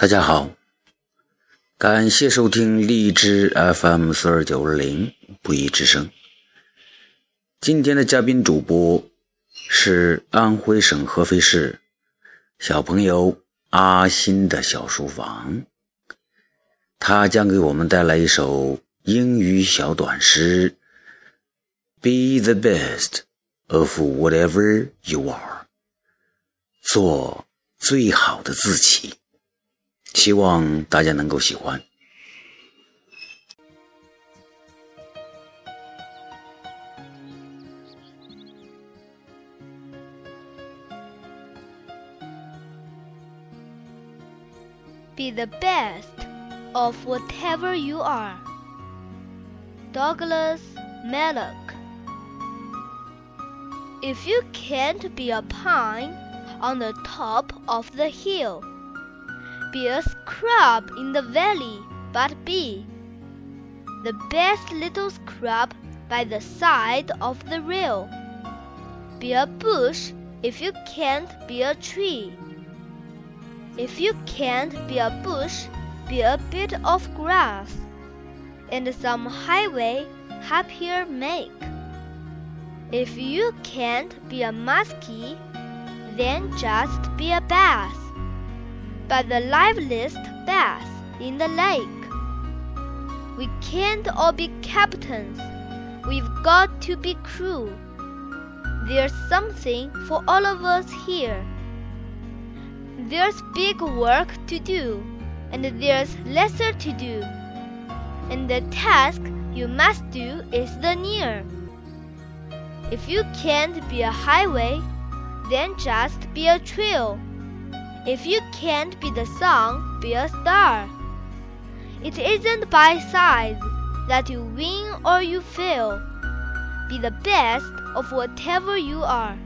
大家好，感谢收听荔枝 FM 四二九二零不一之声。今天的嘉宾主播是安徽省合肥市小朋友阿新的小书房，他将给我们带来一首英语小短诗：Be the best of whatever you are，做最好的自己。希望大家能够喜欢。Be the best of whatever you are. Douglas Malloch. If you can't be a pine on the top of the hill, be a scrub in the valley, but be the best little scrub by the side of the rail. Be a bush if you can't be a tree. If you can't be a bush, be a bit of grass, and some highway happier make. If you can't be a muskie, then just be a bass but the liveliest bass in the lake. We can't all be captains. We've got to be crew. There's something for all of us here. There's big work to do, and there's lesser to do. And the task you must do is the near. If you can't be a highway, then just be a trail. If you can't be the sun, be a star. It isn't by size that you win or you fail. Be the best of whatever you are.